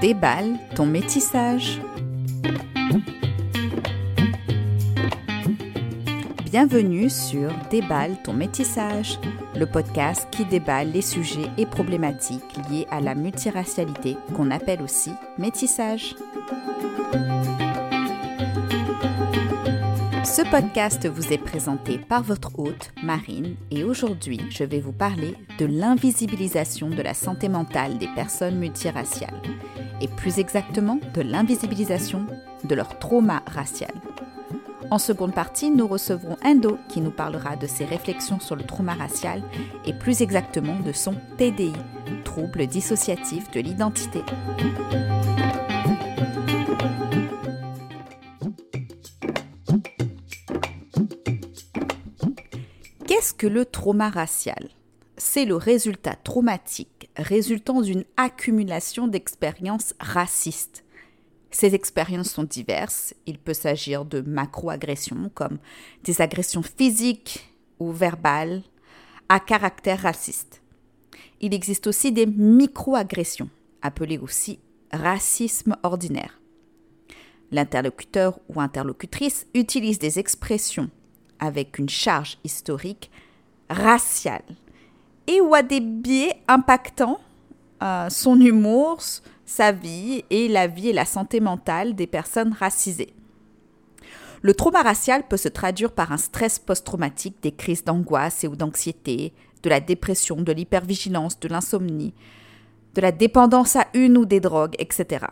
Déballe ton métissage. Bienvenue sur Déballe ton métissage, le podcast qui déballe les sujets et problématiques liés à la multiracialité qu'on appelle aussi métissage. Ce podcast vous est présenté par votre hôte, Marine, et aujourd'hui, je vais vous parler de l'invisibilisation de la santé mentale des personnes multiraciales, et plus exactement de l'invisibilisation de leur trauma racial. En seconde partie, nous recevrons Endo qui nous parlera de ses réflexions sur le trauma racial et plus exactement de son TDI, trouble dissociatif de l'identité. Le trauma racial C'est le résultat traumatique résultant d'une accumulation d'expériences racistes. Ces expériences sont diverses. Il peut s'agir de macro-agressions comme des agressions physiques ou verbales à caractère raciste. Il existe aussi des micro-agressions, appelées aussi racisme ordinaire. L'interlocuteur ou interlocutrice utilise des expressions avec une charge historique raciale et ou a des biais impactant euh, son humour, sa vie et la vie et la santé mentale des personnes racisées. Le trauma racial peut se traduire par un stress post-traumatique, des crises d'angoisse et ou d'anxiété, de la dépression, de l'hypervigilance, de l'insomnie, de la dépendance à une ou des drogues, etc.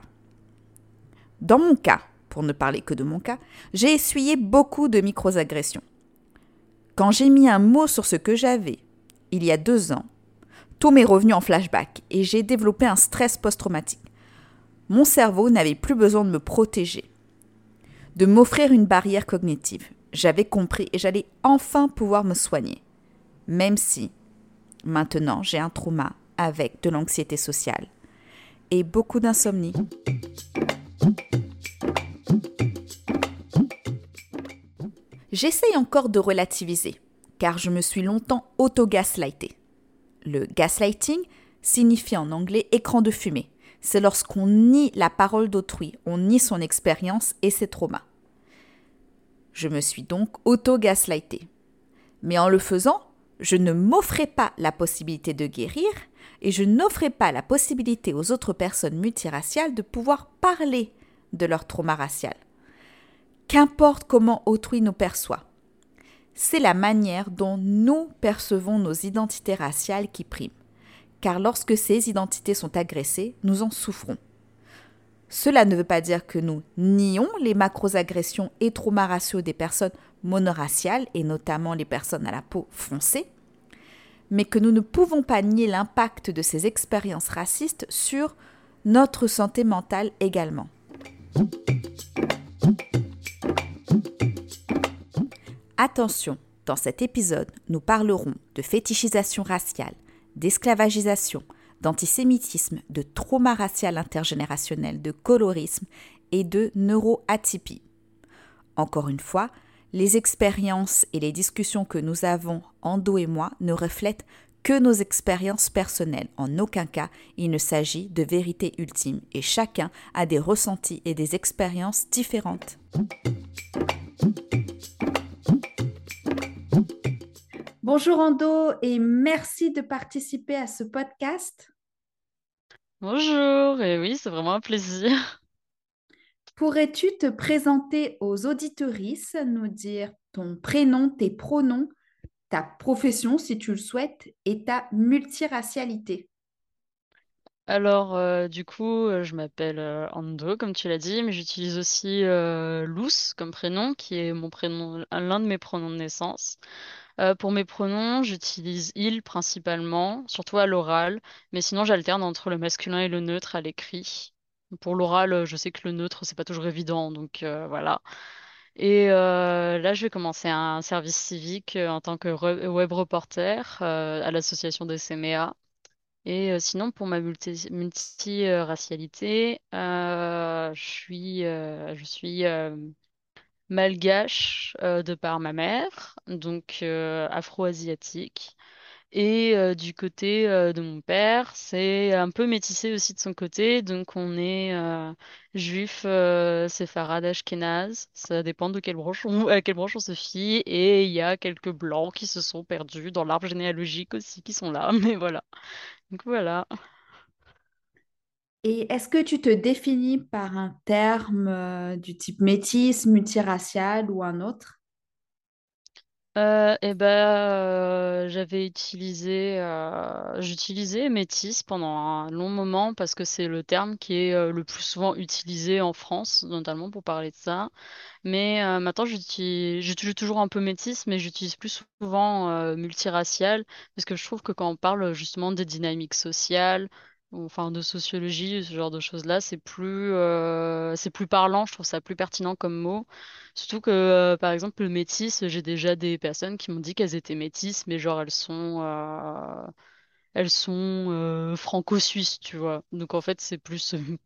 Dans mon cas, pour ne parler que de mon cas, j'ai essuyé beaucoup de micro-agressions. Quand j'ai mis un mot sur ce que j'avais, il y a deux ans, tout m'est revenu en flashback et j'ai développé un stress post-traumatique. Mon cerveau n'avait plus besoin de me protéger, de m'offrir une barrière cognitive. J'avais compris et j'allais enfin pouvoir me soigner. Même si, maintenant, j'ai un trauma avec de l'anxiété sociale et beaucoup d'insomnie. J'essaye encore de relativiser, car je me suis longtemps auto-gaslighté. Le gaslighting signifie en anglais écran de fumée. C'est lorsqu'on nie la parole d'autrui, on nie son expérience et ses traumas. Je me suis donc auto-gaslighté. Mais en le faisant, je ne m'offrais pas la possibilité de guérir et je n'offrais pas la possibilité aux autres personnes multiraciales de pouvoir parler de leur trauma racial qu'importe comment autrui nous perçoit. C'est la manière dont nous percevons nos identités raciales qui priment, car lorsque ces identités sont agressées, nous en souffrons. Cela ne veut pas dire que nous nions les macro-agressions et traumas raciaux des personnes monoraciales, et notamment les personnes à la peau foncée, mais que nous ne pouvons pas nier l'impact de ces expériences racistes sur notre santé mentale également. Attention, dans cet épisode, nous parlerons de fétichisation raciale, d'esclavagisation, d'antisémitisme, de trauma racial intergénérationnel, de colorisme et de neuroatypie. Encore une fois, les expériences et les discussions que nous avons, Ando et moi, ne reflètent que nos expériences personnelles. En aucun cas, il ne s'agit de vérité ultime et chacun a des ressentis et des expériences différentes. Bonjour Ando et merci de participer à ce podcast. Bonjour, et oui, c'est vraiment un plaisir. Pourrais-tu te présenter aux auditorices, nous dire ton prénom, tes pronoms, ta profession si tu le souhaites et ta multiracialité? Alors, euh, du coup, euh, je m'appelle euh, Ando, comme tu l'as dit, mais j'utilise aussi Luce comme prénom, qui est mon prénom, l'un de mes pronoms de naissance. Pour mes pronoms, j'utilise il principalement, surtout à l'oral, mais sinon j'alterne entre le masculin et le neutre à l'écrit. Pour l'oral, je sais que le neutre, c'est pas toujours évident, donc voilà. Et là, je vais commencer un service civique en tant que web reporter à l'association des CMA. Et sinon, pour ma multi multiracialité, je suis, malgache euh, de par ma mère, donc euh, afro-asiatique. Et du côté de mon père, c'est un peu métissé aussi de son côté. Donc on est juif euh, séfarade ashkénaze. Ça dépend de quelle branche on, à quelle branche on se fie. Et il y a quelques blancs qui se sont perdus dans l'arbre généalogique aussi qui sont là. Mais voilà. Donc voilà. Et est-ce que tu te définis par un terme du type métis, multiracial ou un autre? Euh, et ben, euh, j'avais utilisé, euh, j'utilisais métis pendant un long moment parce que c'est le terme qui est le plus souvent utilisé en France, notamment pour parler de ça. Mais maintenant, j'utilise, j'utilise toujours un peu métis, mais j'utilise plus souvent multiracial parce que je trouve que quand on parle justement des dynamiques sociales, enfin de sociologie, ce genre de choses-là, c'est plus, euh, c'est plus parlant. Je trouve ça plus pertinent comme mot. Surtout que, euh, par exemple, le métis, j'ai déjà des personnes qui m'ont dit qu'elles étaient métisses, mais genre elles sont, euh, elles sont franco-suisses, tu vois. Donc en fait, c'est plus,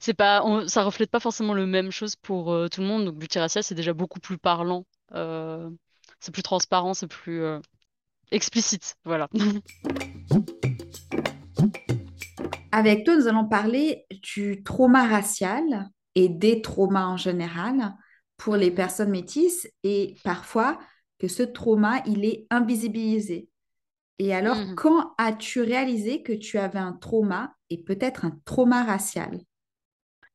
c'est pas, ça reflète pas forcément le même chose pour tout le monde. Donc multiracial, c'est déjà beaucoup plus parlant. C'est plus transparent, c'est plus explicite, voilà. Avec toi, nous allons parler du trauma racial et des traumas en général pour les personnes métisses et parfois que ce trauma, il est invisibilisé. Et alors, Mhm. quand as-tu réalisé que tu avais un trauma et peut-être un trauma racial?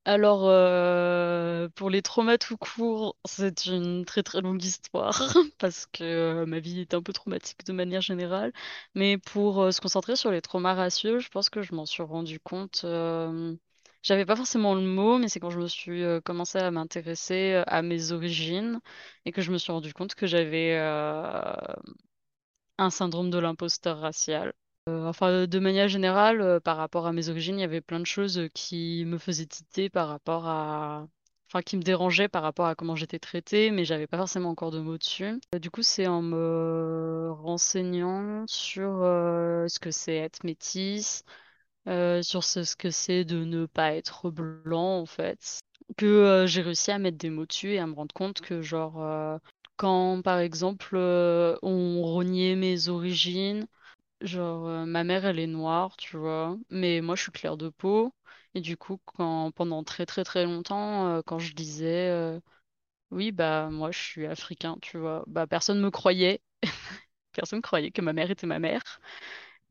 Alors, euh, pour les traumas tout court, c'est une très très longue histoire parce que euh, ma vie est un peu traumatique de manière générale. Mais pour euh, se concentrer sur les traumas raciaux, je pense que je m'en suis rendu compte. j'avais pas forcément le mot, mais c'est quand je me suis euh, commencé à m'intéresser à mes origines et que je me suis rendu compte que j'avais un syndrome de l'imposteur racial. Euh, enfin, de manière générale, euh, par rapport à mes origines, il y avait plein de choses euh, qui me faisaient tilter par rapport à... Enfin, qui me dérangeaient par rapport à comment j'étais traitée, mais j'avais pas forcément encore de mots dessus. Euh, Du coup, c'est en me renseignant sur euh, ce que c'est être métisse, euh, sur ce, que c'est de ne pas être blanc, en fait, que euh, j'ai réussi à mettre des mots dessus et à me rendre compte que, genre, euh, quand, par exemple, euh, on reniait mes origines, Genre, euh, ma mère, elle est noire, tu vois, mais moi, je suis claire de peau. Et du coup, quand, pendant très très très longtemps, euh, quand je disais, euh, oui, bah, moi, je suis africain, tu vois, bah, personne me croyait. Personne croyait que ma mère était ma mère.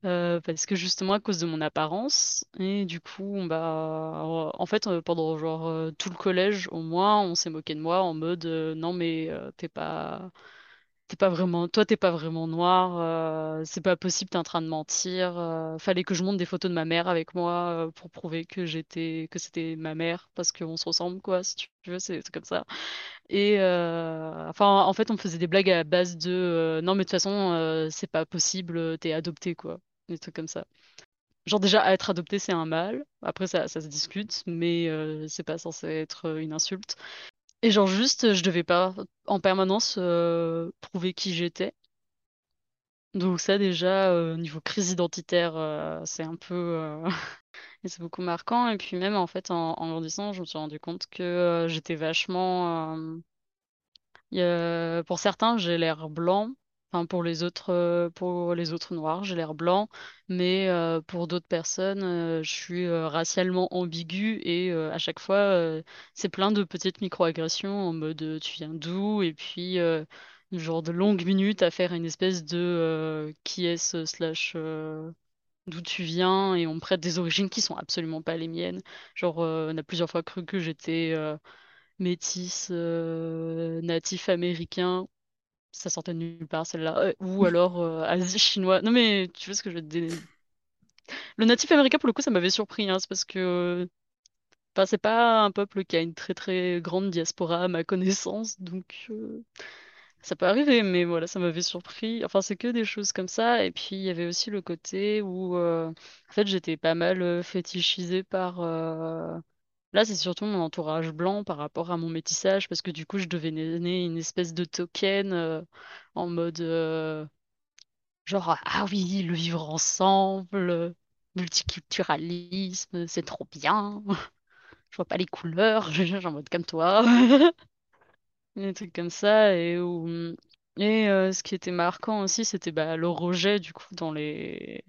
parce que justement, à cause de mon apparence. Et du coup, bah, en fait, pendant genre tout le collège, au moins, on s'est moqué de moi en mode, non, mais t'es pas. T'es pas vraiment, toi, t'es pas vraiment noir, euh, c'est pas possible, t'es en train de mentir. euh, fallait que je monte des photos de ma mère avec moi euh, pour prouver que j'étais, que c'était ma mère, parce qu'on se ressemble, quoi, si tu veux, c'est comme ça. Et enfin, en fait, on faisait des blagues à base de non, mais de toute façon, c'est pas possible, t'es adopté, quoi, des trucs comme ça. Genre, déjà, être adopté, c'est un mal. Après, ça, ça se discute, mais c'est pas censé être une insulte. Et genre, juste, je devais pas en permanence euh, prouver qui j'étais. Donc ça déjà, euh, niveau crise identitaire, euh, c'est un peu... euh, c'est beaucoup marquant. Et puis même en fait, en, grandissant, je me suis rendu compte que j'étais vachement... pour certains, j'ai l'air blanc. Enfin, pour les autres, euh, pour les autres noirs, j'ai l'air blanc. Mais euh, pour d'autres personnes, euh, je suis racialement ambiguë. Et à chaque fois, c'est plein de petites microagressions en mode tu viens d'où? Et puis... euh, genre de longues minutes à faire une espèce de qui est-ce slash euh, d'où tu viens? Et on me prête des origines qui sont absolument pas les miennes. Genre on a plusieurs fois cru que j'étais euh, métisse natif américain. Ça sortait de nulle part celle-là. Euh, ou alors euh, Asie chinois. Non mais tu vois ce que je veux te dire. Le natif américain pour le coup ça m'avait surpris hein, c'est parce que enfin, c'est pas un peuple qui a une très très grande diaspora à ma connaissance donc euh, Ça peut arriver, mais voilà, ça m'avait surpris. Enfin, c'est que des choses comme ça. Et puis, il y avait aussi le côté où, en fait, j'étais pas mal fétichisée par... Là, c'est surtout mon entourage blanc par rapport à mon métissage, parce que du coup, je devais donner une espèce de token en mode... genre, ah oui, le vivre ensemble, multiculturalisme, c'est trop bien. Je vois pas les couleurs, je suis en mode comme toi. Des trucs comme ça, et ce qui était marquant aussi, c'était bah, le rejet du coup dans les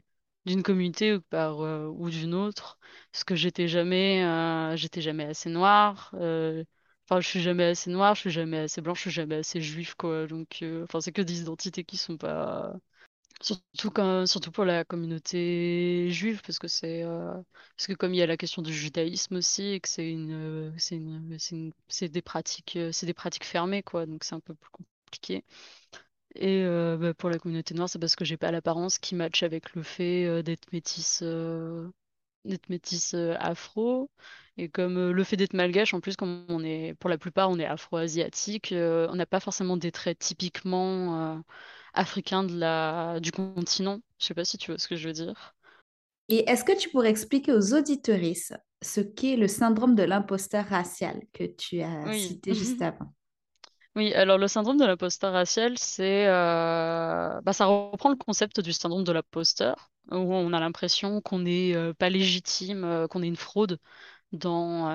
d'une communauté ou par euh, ou d'une autre, parce que j'étais jamais euh, jamais assez noire. euh, Enfin, je suis jamais assez noire, je suis jamais assez blanche, je suis jamais assez juive, quoi. Donc, enfin, c'est que des identités qui sont pas Surtout quand, surtout pour la communauté juive, parce que c'est parce que comme il y a la question du judaïsme aussi, et que c'est une, c'est une, c'est des pratiques, c'est des pratiques fermées, quoi, donc c'est un peu plus compliqué. Et euh, bah, pour la communauté noire, c'est parce que j'ai pas l'apparence qui matche avec le fait euh, d'être métisse, euh, d'être métisse afro. Et comme le fait d'être malgache, en plus, comme on est, pour la plupart, on est afro-asiatique, on n'a pas forcément des traits typiquement africains de la, du continent. Je sais pas si tu vois ce que je veux dire. Et est-ce que tu pourrais expliquer aux auditorices ce qu'est le syndrome de l'imposteur racial que tu as Oui. cité juste avant? Oui, alors le syndrome de l'imposteur racial, c'est, euh, bah, ça reprend le concept du syndrome de l'imposteur, où on a l'impression qu'on n'est euh, pas légitime, euh, qu'on est une fraude dans,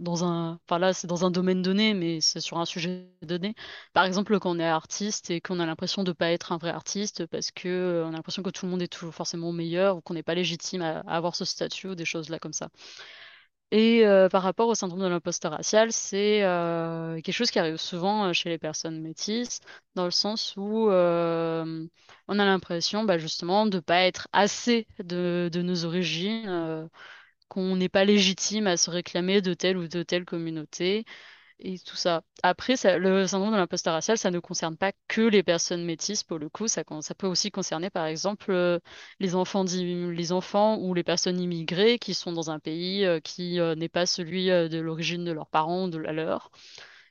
dans un, enfin là, c'est dans un domaine donné, mais c'est sur un sujet donné. Par exemple, quand on est artiste et qu'on a l'impression de ne pas être un vrai artiste parce que on a l'impression que tout le monde est toujours forcément meilleur ou qu'on n'est pas légitime à, à avoir ce statut ou des choses là comme ça. Et euh, par rapport au syndrome de l'imposteur racial, c'est euh, quelque chose qui arrive souvent euh, chez les personnes métisses, dans le sens où on a l'impression bah, justement de ne pas être assez de, nos origines, qu'on n'est pas légitime à se réclamer de telle ou de telle communauté et tout ça. Après, le syndrome de l'imposteur racial, ça ne concerne pas que les personnes métisses, pour le coup, ça, peut aussi concerner, par exemple, euh, les enfants, les enfants ou les personnes immigrées qui sont dans un pays euh, qui euh, n'est pas celui de l'origine de leurs parents ou de la leur.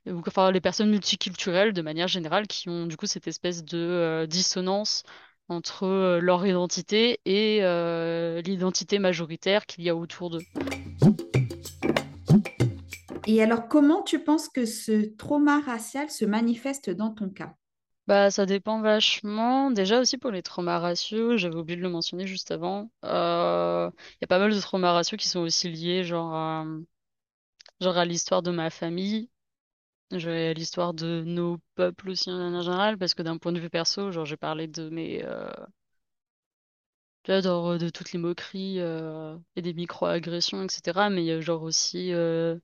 Enfin, les personnes multiculturelles, de manière générale, qui ont du coup cette espèce de dissonance entre leur identité et l'identité majoritaire qu'il y a autour d'eux. Et alors, comment tu penses que ce trauma racial se manifeste dans ton cas? Bah, ça dépend vachement. Déjà aussi pour les traumas raciaux, j'avais oublié de le mentionner juste avant. Euh, Il y a pas mal de traumas raciaux qui sont aussi liés, genre, à- genre à l'histoire de ma famille, genre à l'histoire de nos peuples aussi en général, parce que d'un point de vue perso, genre j'ai parlé de mes, euh, de toutes les moqueries euh, et des micro-agressions, etc. Mais il y a genre aussi euh,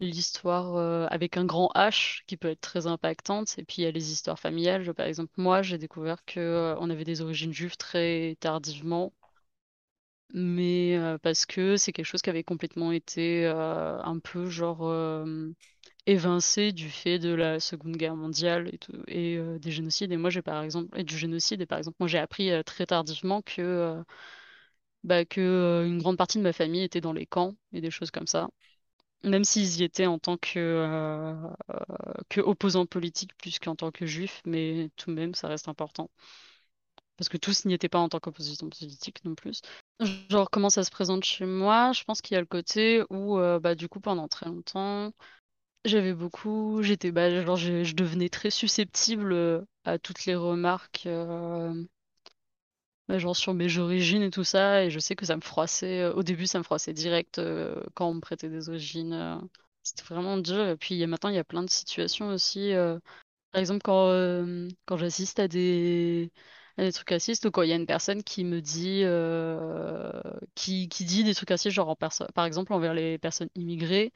l'histoire euh, avec un grand H qui peut être très impactante. Et puis il y a les histoires familiales. Par exemple, moi, j'ai découvert que euh, on avait des origines juives très tardivement, mais euh, parce que c'est quelque chose qui avait complètement été un peu genre évincé du fait de la Seconde Guerre mondiale et des génocides. Et moi, j'ai par exemple, et du génocide. Et par exemple, moi, j'ai appris très tardivement que bah, que une grande partie de ma famille était dans les camps et des choses comme ça. Même s'ils y étaient en tant que, euh, que politiques plus qu'en tant que juifs, mais tout de même, ça reste important. Parce que tous n'y étaient pas en tant qu'opposants politiques non plus. Genre, comment ça se présente chez moi? Je pense qu'il y a le côté où, euh, bah, du coup, pendant très longtemps, j'avais beaucoup, j'étais, bah, genre, je, devenais très susceptible à toutes les remarques, euh, genre sur mes origines et tout ça, et je sais que ça me froissait, euh, au début, ça me froissait direct euh, quand on me prêtait des origines. euh, c'était vraiment dur. Et puis, maintenant, il y a plein de situations aussi. Par exemple, quand, quand j'assiste à des, à des trucs racistes ou quand il y a une personne qui me dit, qui, qui dit des trucs racistes, genre par exemple envers les personnes immigrées,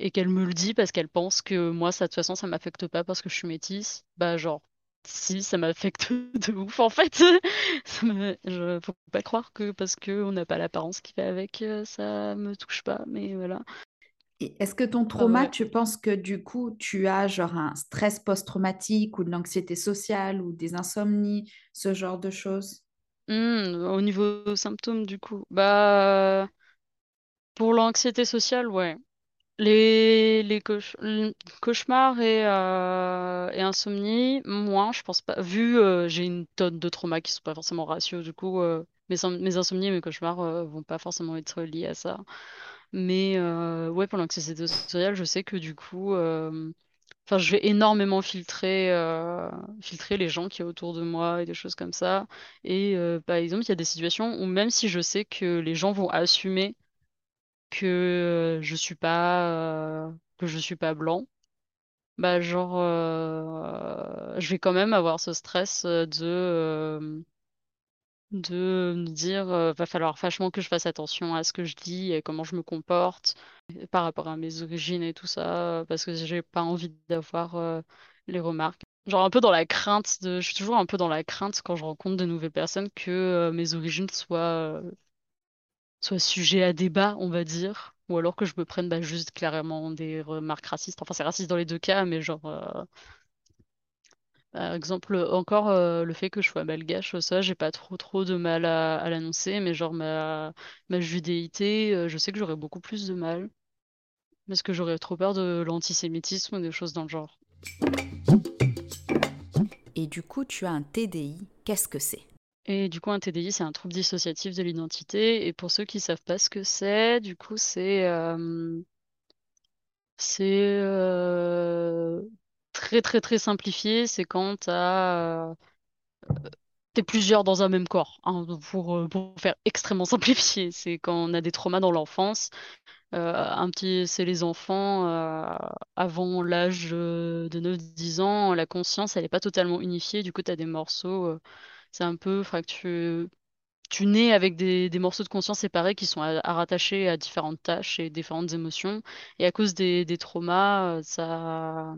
et qu'elle me le dit parce qu'elle pense que moi, ça, de toute façon, ça m'affecte pas parce que je suis métisse, bah genre, si, ça m'affecte de ouf en fait. Ça me, je, faut pas croire que parce qu'on n'a pas l'apparence qui va avec, euh, ça me touche pas, mais voilà. Est-ce que ton Ah trauma, ouais. tu penses que du coup, tu as genre un stress post-traumatique ou de l'anxiété sociale ou des insomnies, ce genre de choses? Hmm, au niveau symptômes, du coup, bah, pour l'anxiété sociale, ouais. Les, cauchemars et, euh, insomnie, moins, je pense pas. Vu, euh, j'ai une tonne de traumas qui sont pas forcément ratios, du coup, euh, mes, som- mes insomnies et mes cauchemars euh, vont pas forcément être liés à ça. Mais euh, ouais, pour l'anxiété sociale, je sais que du coup, euh, enfin, je vais énormément filtrer, euh, filtrer les gens qui sont autour de moi et des choses comme ça. Et par exemple, il y a des situations où même si je sais que les gens vont assumer que euh, je suis pas euh, que je suis pas blanc. Bah, genre, euh, je vais quand même avoir ce stress de, de me dire, euh, va falloir vachement que je fasse attention à ce que je dis et comment je me comporte par rapport à mes origines et tout ça, parce que j'ai pas envie d'avoir les remarques. Genre un peu dans la crainte de, je suis toujours un peu dans la crainte quand je rencontre de nouvelles personnes que mes origines soient, soient sujets à débat, on va dire. Ou alors que je me prenne bah, juste clairement des remarques racistes. Enfin, c'est raciste dans les deux cas, mais genre, euh, par exemple, encore euh, le fait que je sois malgache, ça, j'ai pas trop trop de mal à, à l'annoncer, mais genre ma, ma judéité, euh, je sais que j'aurais beaucoup plus de mal, parce que j'aurais trop peur de l'antisémitisme ou des choses dans le genre. Et du coup, tu as un TDI. Qu'est-ce que c'est? Et du coup, un TDI, c'est un trouble dissociatif de l'identité, et pour ceux qui savent pas ce que c'est, du coup, c'est euh, euh, très très très simplifié, c'est quand t'as T'es plusieurs dans un même corps, hein, pour, euh, pour faire extrêmement simplifié. C'est quand on a des traumas dans l'enfance. Euh, un petit, c'est les enfants euh, avant l'âge euh, de neuf dix ans, la conscience, elle n'est pas totalement unifiée. Du coup, tu as des morceaux. euh, c'est un peu, tu, nais avec des, des morceaux de conscience séparés qui sont à, rattacher à différentes tâches et différentes émotions. Et à cause des, des traumas, euh, ça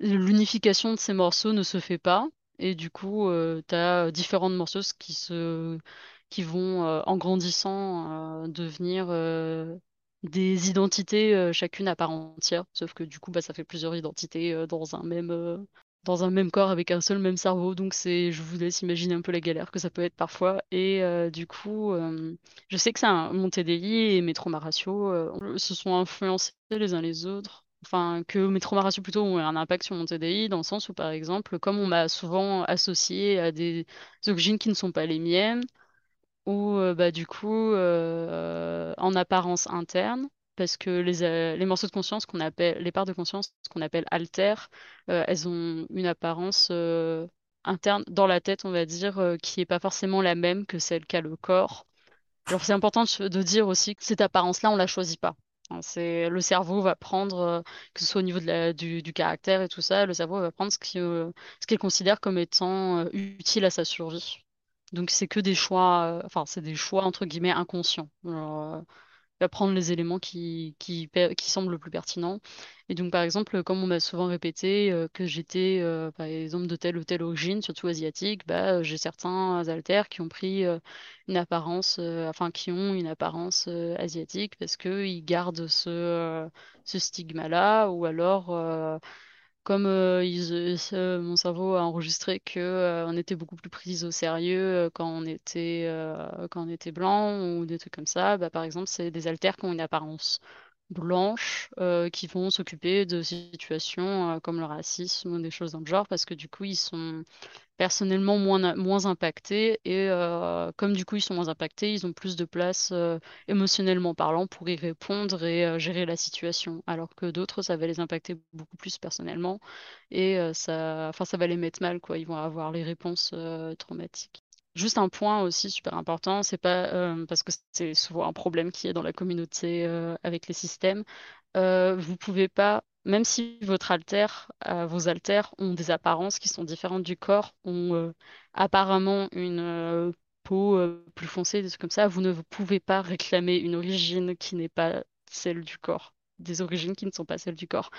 l'unification de ces morceaux ne se fait pas. Et du coup, tu as différents morceaux qui se, qui vont, euh, en grandissant, euh, devenir euh, des identités, euh, chacune à part entière. Sauf que du coup, bah, ça fait plusieurs identités euh, dans un même, euh, dans un même corps avec un seul même cerveau. Donc c'est, je vous laisse imaginer un peu la galère que ça peut être parfois. Et euh, du coup, euh, je sais que c'est un, mon TDI et mes traumas raciaux euh, se sont influencés les uns les autres. Enfin, que mes traumas raciaux plutôt ont un impact sur mon TDI, dans le sens où, par exemple, comme on m'a souvent associé à des origines qui ne sont pas les miennes, ou euh, bah, du coup, en apparence interne, parce que les, euh, les morceaux de conscience qu'on appelle, les parts de conscience qu'on appelle altères, euh, elles ont une apparence euh, interne dans la tête, on va dire, qui est pas forcément la même que celle qu'a le corps. Genre, c'est important de, dire aussi que cette apparence-là, on la choisit pas. Hein, le cerveau va prendre, que ce soit au niveau du, caractère et tout ça, le cerveau va prendre ce qui, ce qu'il considère comme étant utile à sa survie. Donc c'est que des choix, enfin c'est des choix entre guillemets inconscients. Alors, va prendre les éléments qui, qui, semblent le plus pertinents. Et donc par exemple, comme on m'a souvent répété euh, que j'étais euh, par exemple de telle ou telle origine, surtout asiatique, bah, euh, j'ai certains alters qui ont pris une apparence, enfin qui ont une apparence asiatique parce qu'ils gardent ce, ce stigma-là, ou alors comme euh, mon cerveau a enregistré que on était beaucoup plus pris au sérieux quand on était quand on était blanc ou des trucs comme ça, bah, par exemple, c'est des haltères qui ont une apparence blanche euh, qui vont s'occuper de situations euh, comme le racisme ou des choses dans le genre parce que du coup ils sont personnellement moins, impactés et euh, comme du coup ils sont moins impactés, ils ont plus de place émotionnellement parlant pour y répondre et gérer la situation, alors que d'autres ça va les impacter beaucoup plus personnellement et ça, enfin ça va les mettre mal quoi, ils vont avoir les réponses traumatiques. Juste un point aussi super important, c'est pas euh, parce que c'est souvent un problème qui est dans la communauté euh, avec les systèmes euh, vous pouvez pas, même si votre euh, vos alters ont des apparences qui sont différentes du corps, ont apparemment une peau plus foncée, des trucs comme ça, vous ne pouvez pas réclamer une origine qui n'est pas celle du corps, des origines qui ne sont pas celles du corps.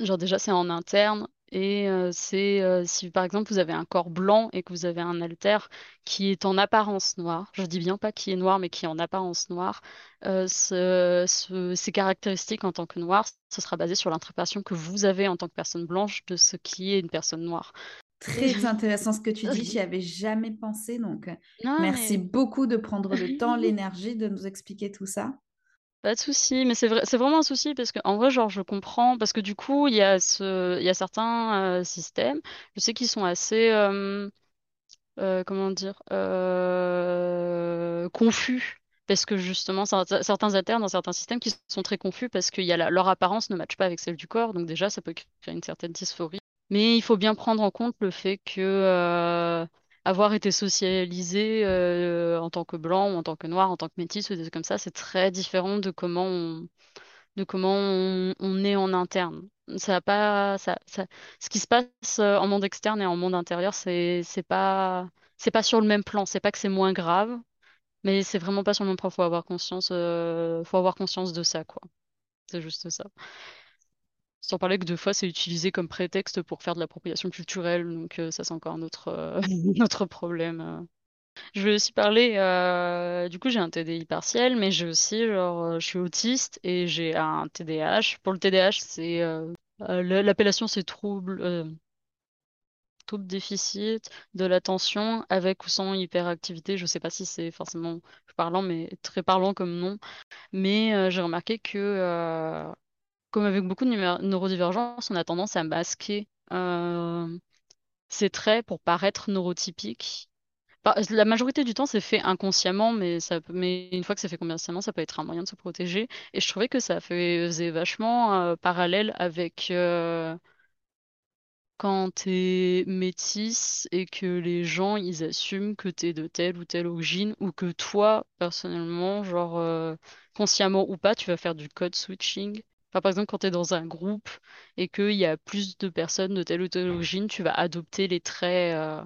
Genre déjà c'est en interne et euh, c'est euh, si par exemple vous avez un corps blanc et que vous avez un alter qui est en apparence noir, je dis bien pas qui est noir mais qui est en apparence noir, euh, ce- ce- ces caractéristiques en tant que noir, ce sera basé sur l'interprétation que vous avez en tant que personne blanche de ce qui est une personne noire. Très intéressant ce que tu dis, j'y avais jamais pensé, donc Non merci mais beaucoup de prendre le temps, l'énergie de nous expliquer tout ça. Pas de souci, mais c'est vrai, c'est vraiment un souci parce que en vrai, genre, je comprends parce que du coup, il y a certains systèmes, je sais qu'ils sont assez, comment dire, confus parce que justement, cer- certains alternes dans certains systèmes qui sont très confus parce que y a leur apparence ne matche pas avec celle du corps, donc déjà, ça peut créer une certaine dysphorie. Mais il faut bien prendre en compte le fait que avoir été socialisé euh, en tant que blanc ou en tant que noir, en tant que métis ou des trucs comme ça, c'est très différent de comment on, de comment on, est en interne. Ça a pas, ça, ce qui se passe euh, en monde externe et en monde intérieur, c'est pas, c'est pas sur le même plan. C'est pas que c'est moins grave, mais c'est vraiment pas sur le même plan. Faut avoir conscience, euh, faut avoir conscience de ça, quoi. C'est juste ça. Sans parler que deux fois, c'est utilisé comme prétexte pour faire de l'appropriation culturelle, donc euh, ça, c'est encore un autre, euh, un autre problème. euh. Je vais aussi parler, du coup, j'ai un TDI partiel, mais j'ai aussi, genre, je suis autiste et j'ai un TDAH. Pour le TDAH, c'est l'appellation, c'est trouble, trouble déficit de l'attention avec ou sans hyperactivité. Je sais pas si c'est forcément parlant, mais très parlant comme nom. Mais j'ai remarqué que, comme avec beaucoup de neurodivergences, on a tendance à masquer euh, ces traits pour paraître neurotypique. La majorité du temps, c'est fait inconsciemment, mais une fois que c'est fait consciemment, ça peut être un moyen de se protéger. Et je trouvais que ça faisait vachement euh, parallèle avec euh, quand t'es métisse et que les gens, ils assument que t'es de telle ou telle origine, ou que toi, personnellement, genre euh, consciemment ou pas, tu vas faire du code switching. Enfin, par exemple, quand t'es dans un groupe et qu'il y a plus de personnes de telle ou telle origine, tu vas adopter les traits. euh,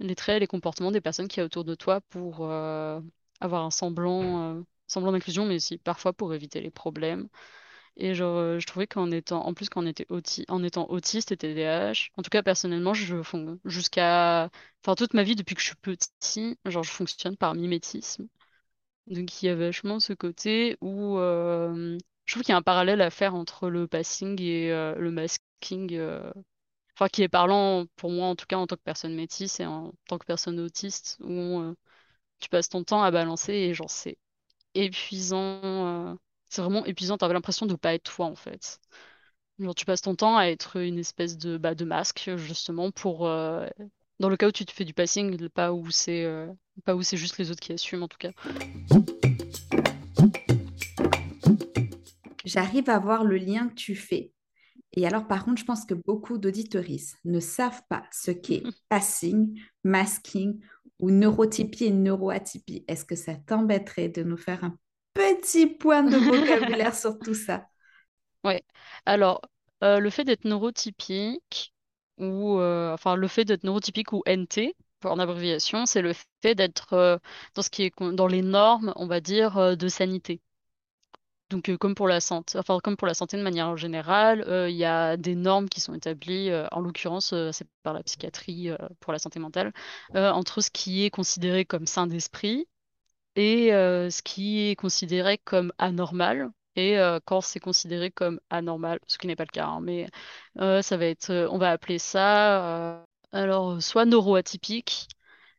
les traits, les comportements des personnes qui y a autour de toi pour euh, avoir un semblant, euh, semblant d'inclusion, mais aussi parfois pour éviter les problèmes. Et genre, euh, je trouvais qu'en étant, en plus qu'en était auti- en étant autiste et TDAH, en tout cas personnellement, je fon- jusqu'à, enfin toute ma vie depuis que je suis petit, genre je fonctionne par mimétisme. Donc il y a vachement ce côté où euh, je trouve qu'il y a un parallèle à faire entre le passing et euh, le masking. euh, enfin qui est parlant pour moi en tout cas en tant que personne métisse et en tant que personne autiste où euh, tu passes ton temps à balancer et genre c'est épuisant c'est vraiment épuisant t'as l'impression de pas être toi en fait genre tu passes ton temps à être une espèce de bah, de masque justement pour dans le cas où tu te fais du passing pas où c'est pas où c'est juste les autres qui assument en tout cas J'arrive à voir le lien que tu fais. Et alors, par contre, je pense que beaucoup d'auditoristes ne savent pas ce qu'est passing, masking ou neurotypie et neuroatypie. Est-ce que ça t'embêterait de nous faire un petit point de vocabulaire sur tout ça? Ouais. Alors, euh, le fait d'être neurotypique, ou euh, enfin le fait d'être neurotypique ou NT, en abréviation, c'est le fait d'être euh, dans ce qui est dans les normes, on va dire, de sanité. Donc, euh, comme pour la santé, enfin comme pour la santé de manière générale, euh, il y a des normes qui sont établies, euh, en l'occurrence, c'est par la psychiatrie pour la santé mentale, entre ce qui est considéré comme sain d'esprit et ce qui est considéré comme anormal. Et quand c'est considéré comme anormal, ce qui n'est pas le cas, hein, mais ça va être, on va appeler ça, alors soit neuroatypique.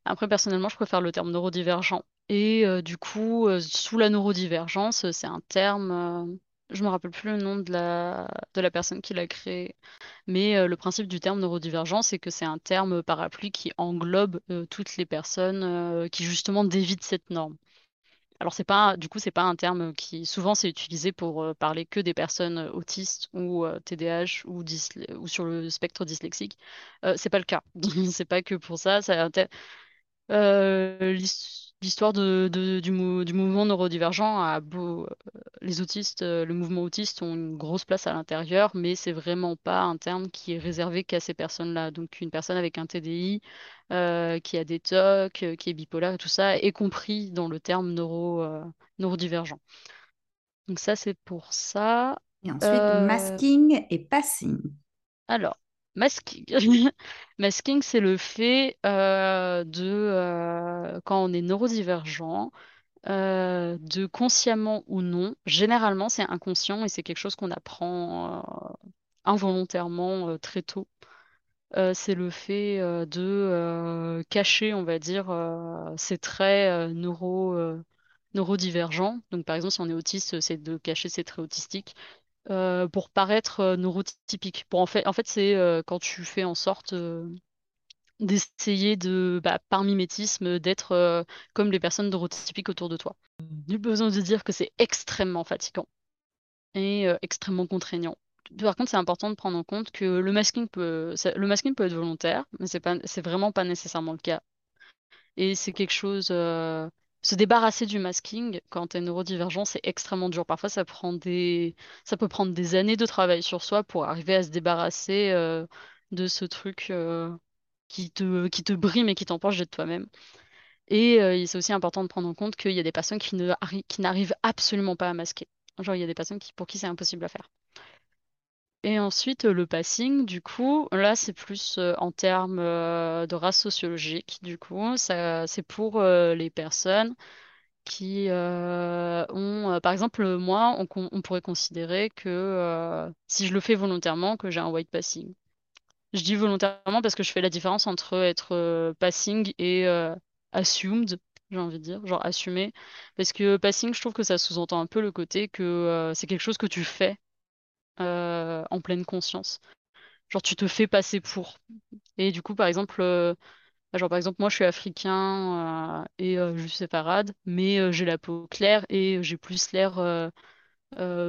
Après, personnellement, je préfère le terme neurodivergent. Et du coup, sous la neurodivergence, c'est un terme, euh, je me rappelle plus le nom de la, de la personne qui l'a créé, mais le principe du terme neurodivergent, c'est que c'est un terme parapluie qui englobe toutes les personnes qui justement dévient de cette norme. Alors c'est pas, du coup, c'est pas un terme qui souvent c'est utilisé pour parler que des personnes autistes ou TDAH ou, sur le spectre dyslexique. Euh, c'est pas le cas. C'est pas que pour ça. Ça l'histoire de, de- du, mou- du mouvement neurodivergent a beau, les autistes, euh, le mouvement autiste ont une grosse place à l'intérieur, mais c'est vraiment pas un terme qui est réservé qu'à ces personnes-là. Donc une personne avec un TDI, euh, qui a des TOC, euh, qui est bipolaire tout ça, est compris dans le terme neuro, euh, neurodivergent. Donc ça, c'est pour ça. Et ensuite, Euh, masking et passing. alors, masking. Masking, c'est le fait euh, de, euh, quand on est neurodivergent, euh, de consciemment ou non, généralement c'est inconscient et c'est quelque chose qu'on apprend involontairement très tôt. C'est le fait de cacher, on va dire, ses traits neuro, neurodivergents. Donc par exemple, si on est autiste, c'est de cacher ses traits autistiques euh, pour paraître euh, neurotypique. Pour en fait, en fait, c'est euh, quand tu fais en sorte d'essayer de, bah, par mimétisme, d'être comme les personnes neurotypiques autour de toi. Nul besoin de dire que c'est extrêmement fatigant et extrêmement contraignant. Par contre, c'est important de prendre en compte que le masking peut, être volontaire, mais c'est pas, c'est vraiment pas nécessairement le cas. Et c'est quelque chose, se débarrasser du masking quand t'es neurodivergent, c'est extrêmement dur. Parfois, ça peut prendre des années de travail sur soi pour arriver à se débarrasser euh, de ce truc euh, qui te, brime et qui t'empêche d'être toi-même. Et euh, c'est aussi important de prendre en compte qu'il y a des personnes qui n'arrivent absolument pas à masquer. Genre, il y a des personnes pour qui c'est impossible à faire. Et ensuite, le passing, du coup, là, c'est plus euh, en termes euh, de race sociologique. Du coup, c'est pour euh, les personnes qui ont, par exemple, moi, on, pourrait considérer que si je le fais volontairement, que j'ai un white passing. Je dis volontairement parce que je fais la différence entre être passing et assumed, j'ai envie de dire, genre assumé. Parce que passing, je trouve que ça sous-entend un peu le côté que c'est quelque chose que tu fais euh, en pleine conscience. Genre, tu te fais passer pour. Et du coup, par exemple, euh, genre, par exemple, moi, je suis africain euh, et je suis séfarade, mais j'ai la peau claire et j'ai plus l'air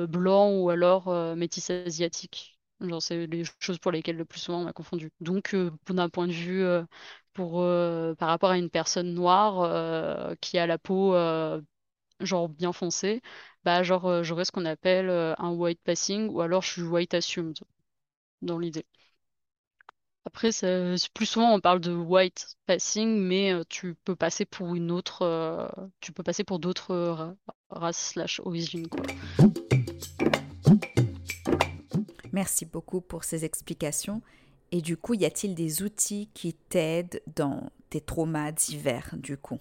blanc ou alors métis asiatique. Genre, c'est les choses pour lesquelles le plus souvent on m'a confondu. Donc, d'un point de vue pour, par rapport à une personne noire qui a la peau genre bien foncée, bah, genre, euh, j'aurais ce qu'on appelle euh, un white passing ou alors je suis white assumed dans l'idée. Après, plus souvent on parle de white passing, mais euh, tu peux passer pour une autre, tu peux passer pour d'autres ra- races slash origines. Merci beaucoup pour ces explications. Et du coup, y a-t-il des outils qui t'aident dans tes traumas divers, du coup?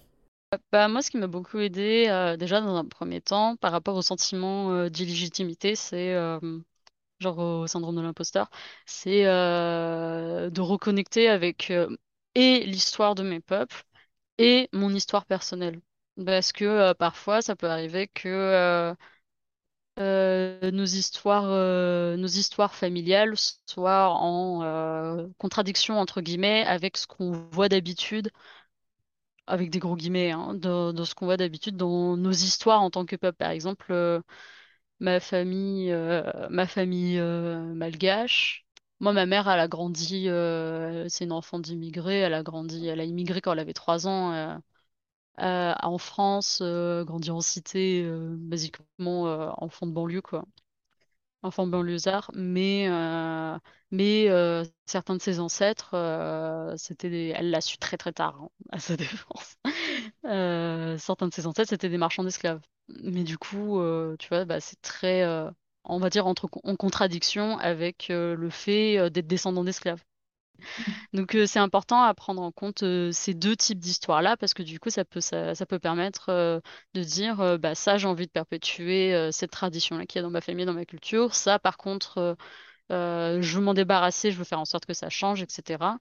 Bah, moi, ce qui m'a beaucoup aidé, euh, déjà dans un premier temps, par rapport au sentiment euh, d'illégitimité, c'est euh, genre au syndrome de l'imposteur, c'est euh, de reconnecter avec et l'histoire de mes peuples et mon histoire personnelle. Parce que parfois, ça peut arriver que nos histoires, nos histoires familiales soient en contradiction, entre guillemets, avec ce qu'on voit d'habitude, avec des gros guillemets, hein, ce qu'on voit d'habitude dans nos histoires en tant que peuple. Par exemple, euh, ma famille, euh, ma famille euh, malgache. Moi, ma mère, elle a grandi, c'est une enfant d'immigrés, elle a grandi, elle a immigré quand elle avait trois ans. en France, grandi en cité, basiquement enfant de banlieue, quoi. Enfant banlieusard, mais, euh, mais euh, certains de ses ancêtres, euh, c'était elle l'a su très très tard, hein, à sa défense. Euh, certains de ses ancêtres, c'était des marchands d'esclaves. Mais du coup, tu vois, bah, c'est très, on va dire, en contradiction avec le fait d'être descendant d'esclaves. Donc c'est important à prendre en compte ces deux types d'histoires-là parce que du coup ça peut ça, peut permettre de dire bah ça j'ai envie de perpétuer cette tradition-là qu'il y a dans ma famille, dans ma culture. Ça par contre je veux m'en débarrasser, je veux faire en sorte que ça change, etc.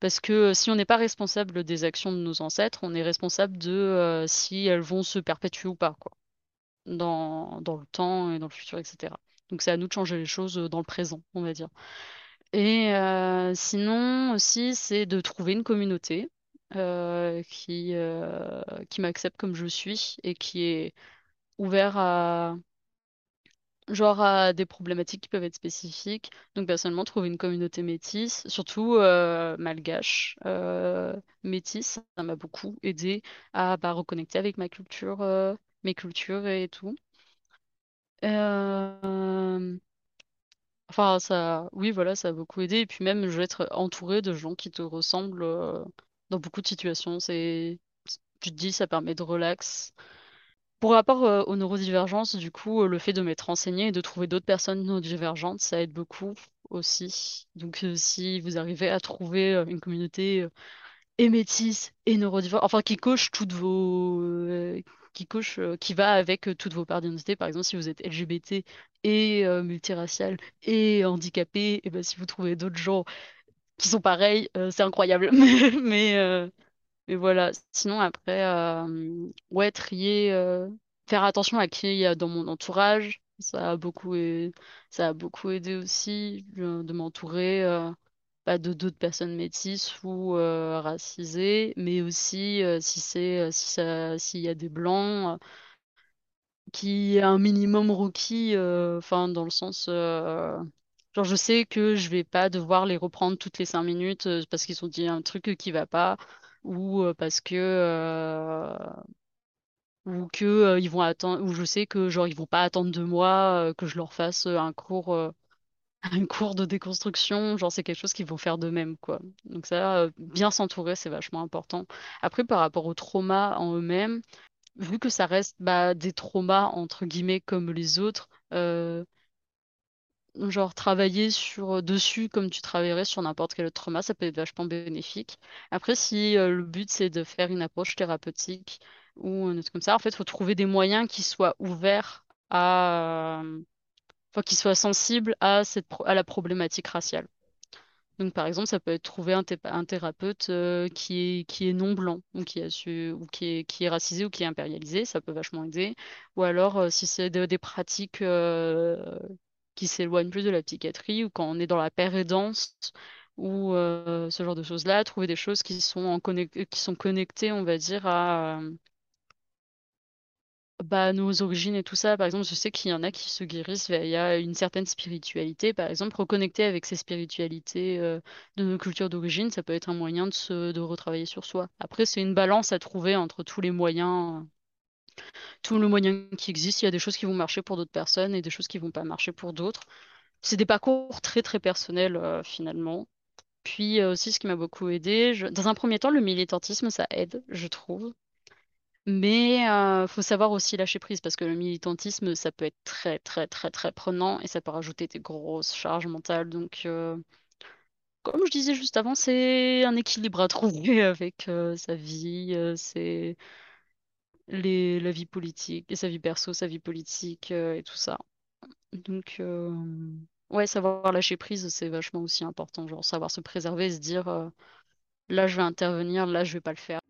Parce que si on n'est pas responsable des actions de nos ancêtres, on est responsable de si elles vont se perpétuer ou pas quoi dans, dans le temps et dans le futur, etc. Donc c'est à nous de changer les choses dans le présent, on va dire. Et euh, sinon aussi, c'est de trouver une communauté euh, qui, euh, qui m'accepte comme je suis et qui est ouvert à, genre à des problématiques qui peuvent être spécifiques. Donc personnellement, trouver une communauté métisse, surtout malgache, métisse, ça m'a beaucoup aidé à bah, reconnecter avec ma culture, mes cultures et tout. Enfin, ça, oui, voilà, ça a beaucoup aidé. Et puis même, je vais être entourée de gens qui te ressemblent euh, dans beaucoup de situations. C'est, tu te dis, ça permet de relax. Pour rapport euh, aux neurodivergences, du coup, euh, le fait de m'être renseignée et de trouver d'autres personnes neurodivergentes, ça aide beaucoup aussi. Donc, si vous arrivez à trouver une communauté euh, et métisse et neurodivergente, enfin, qui coche toutes vos, qui coche, euh, qui va avec euh, toutes vos parts d'identité. Par exemple, si vous êtes LGBT et euh, multiracial et handicapé, et ben, si vous trouvez d'autres gens qui sont pareils, c'est incroyable. Mais, voilà. Sinon, après, ouais, trier, faire attention à qui il y a dans mon entourage. Ça a beaucoup, ai- ça a beaucoup aidé aussi de m'entourer bah, de d'autres personnes métisses ou racisées, mais aussi si c'est si ça s'il y a des blancs qui est un minimum requis, enfin dans le sens genre je sais que je vais pas devoir les reprendre toutes les cinq minutes parce qu'ils ont dit un truc qui va pas ou parce que ou que ils vont attendre, ou je sais que genre ils vont pas attendre de moi que je leur fasse un cours, un cours de déconstruction, genre c'est quelque chose qu'ils vont faire d'eux-mêmes quoi. Donc ça, bien s'entourer, c'est vachement important. Après, par rapport aux traumas en eux-mêmes, vu que ça reste bah, des traumas entre guillemets comme les autres genre travailler sur dessus comme tu travaillerais sur n'importe quel autre trauma, ça peut être vachement bénéfique. Après, si euh, le but c'est de faire une approche thérapeutique ou un truc comme ça, en fait, il faut trouver des moyens qui soient ouverts à, enfin, qui soient sensibles à la problématique raciale. Donc, par exemple, ça peut être trouver un, thérapeute euh, qui est, non blanc, ou qui, est, qui racisé ou qui est impérialisé, ça peut vachement aider. Ou alors, euh, si c'est des pratiques qui s'éloignent plus de la psychiatrie ou quand on est dans la pérédance ou euh, ce genre de choses-là, trouver des choses qui sont, en qui sont connectées, on va dire, à bah, nos origines et tout ça. Par exemple, je sais qu'il y en a qui se guérissent via une certaine spiritualité. Par exemple, reconnecter avec ces spiritualités euh, de nos cultures d'origine, ça peut être un moyen de, se, de retravailler sur soi. Après, c'est une balance à trouver entre tous les moyens tout le moyen qui existe. Il y a des choses qui vont marcher pour d'autres personnes et des choses qui vont pas marcher pour d'autres. C'est des parcours très très personnels euh, finalement. Puis euh, aussi, ce qui m'a beaucoup aidé, dans un premier temps, le militantisme, ça aide, je trouve. Mais euh, faut savoir aussi lâcher prise parce que le militantisme, ça peut être très très très très prenant et ça peut rajouter des grosses charges mentales. Donc, comme je disais juste avant, c'est un équilibre à trouver avec sa vie, c'est la vie politique, et sa vie perso, sa vie politique et tout ça. Donc, ouais, savoir lâcher prise, c'est vachement aussi important. Genre, savoir se préserver, se dire là, je vais intervenir, là, je vais pas le faire.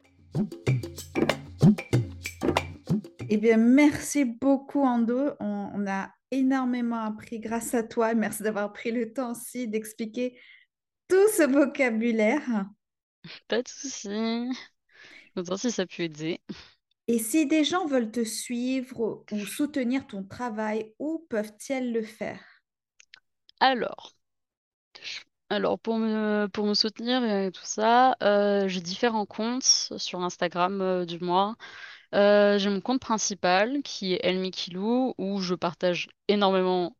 Eh bien, merci beaucoup, Ando. On, on, a énormément appris grâce à toi. Merci d'avoir pris le temps aussi d'expliquer tout ce vocabulaire. Pas de souci. Autant si ça a pu aider. Et si des gens veulent te suivre ou soutenir ton travail, où peuvent-ils le faire? Alors, alors pour me, soutenir et tout ça, euh, j'ai différents comptes sur Instagram euh, du moins. Euh, j'ai mon compte principal qui est Elmikilou où je partage énormément,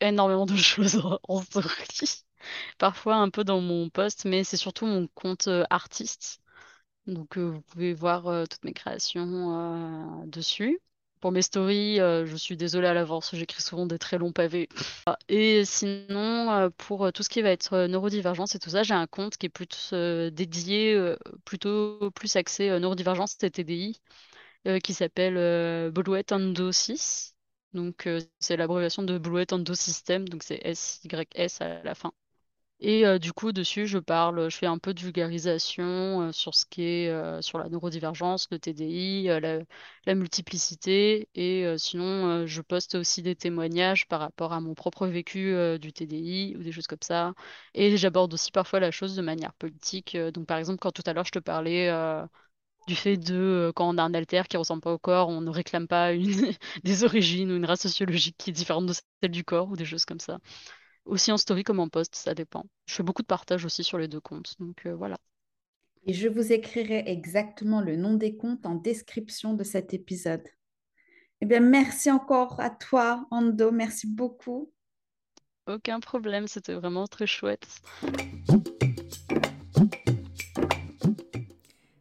énormément de choses en story. Parfois un peu dans mon post, mais c'est surtout mon compte artiste. Donc, vous pouvez voir toutes mes créations dessus. Pour mes stories, je suis désolée à l'avance, j'écris souvent des très longs pavés. Et sinon, pour tout ce qui va être neurodivergence et tout ça, j'ai un compte qui est plus dédié, plutôt plus axé neurodivergence et TDI, qui s'appelle Bluet Endo 6. Donc, c'est l'abréviation de Bluet Endo System, donc c'est S-Y-S à la fin. Et du coup, dessus, je parle, je fais un peu de vulgarisation sur ce qui est sur la neurodivergence, le TDI, la, multiplicité. Et sinon, je poste aussi des témoignages par rapport à mon propre vécu du TDI ou des choses comme ça. Et j'aborde aussi parfois la chose de manière politique. donc, par exemple, quand tout à l'heure, je te parlais du fait de quand on a un alter qui ressemble pas au corps, on ne réclame pas des origines ou une race sociologique qui est différente de celle du corps ou des choses comme ça. Aussi en story comme en post, ça dépend. Je fais beaucoup de partage aussi sur les deux comptes. Donc euh, voilà. Et je vous écrirai exactement le nom des comptes en description de cet épisode. Eh bien, merci encore à toi, Ando. Merci beaucoup. Aucun problème, c'était vraiment très chouette.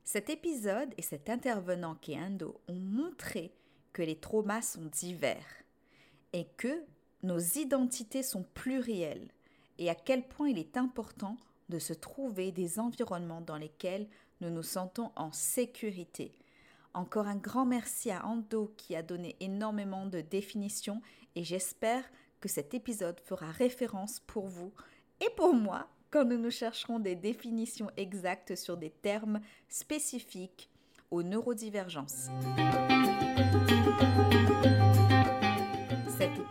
Cet épisode et cet intervenant qui est Ando ont montré que les traumas sont divers et que nos identités sont plurielles et à quel point il est important de se trouver des environnements dans lesquels nous nous sentons en sécurité. Encore un grand merci à Ando qui a donné énormément de définitions et j'espère que cet épisode fera référence pour vous et pour moi quand nous nous chercherons des définitions exactes sur des termes spécifiques aux neurodivergences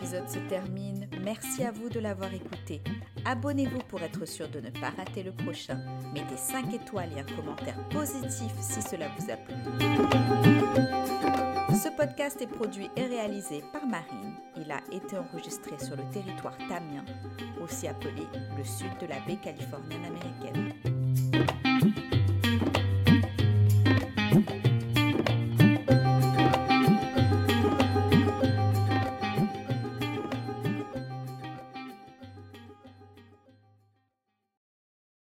se termine. Merci à vous de l'avoir écouté. Abonnez-vous pour être sûr de ne pas rater le prochain. Mettez 5 étoiles et un commentaire positif si cela vous a plu. Ce podcast est produit et réalisé par Marine. Il a été enregistré sur le territoire tamien, aussi appelé le sud de la baie californienne américaine.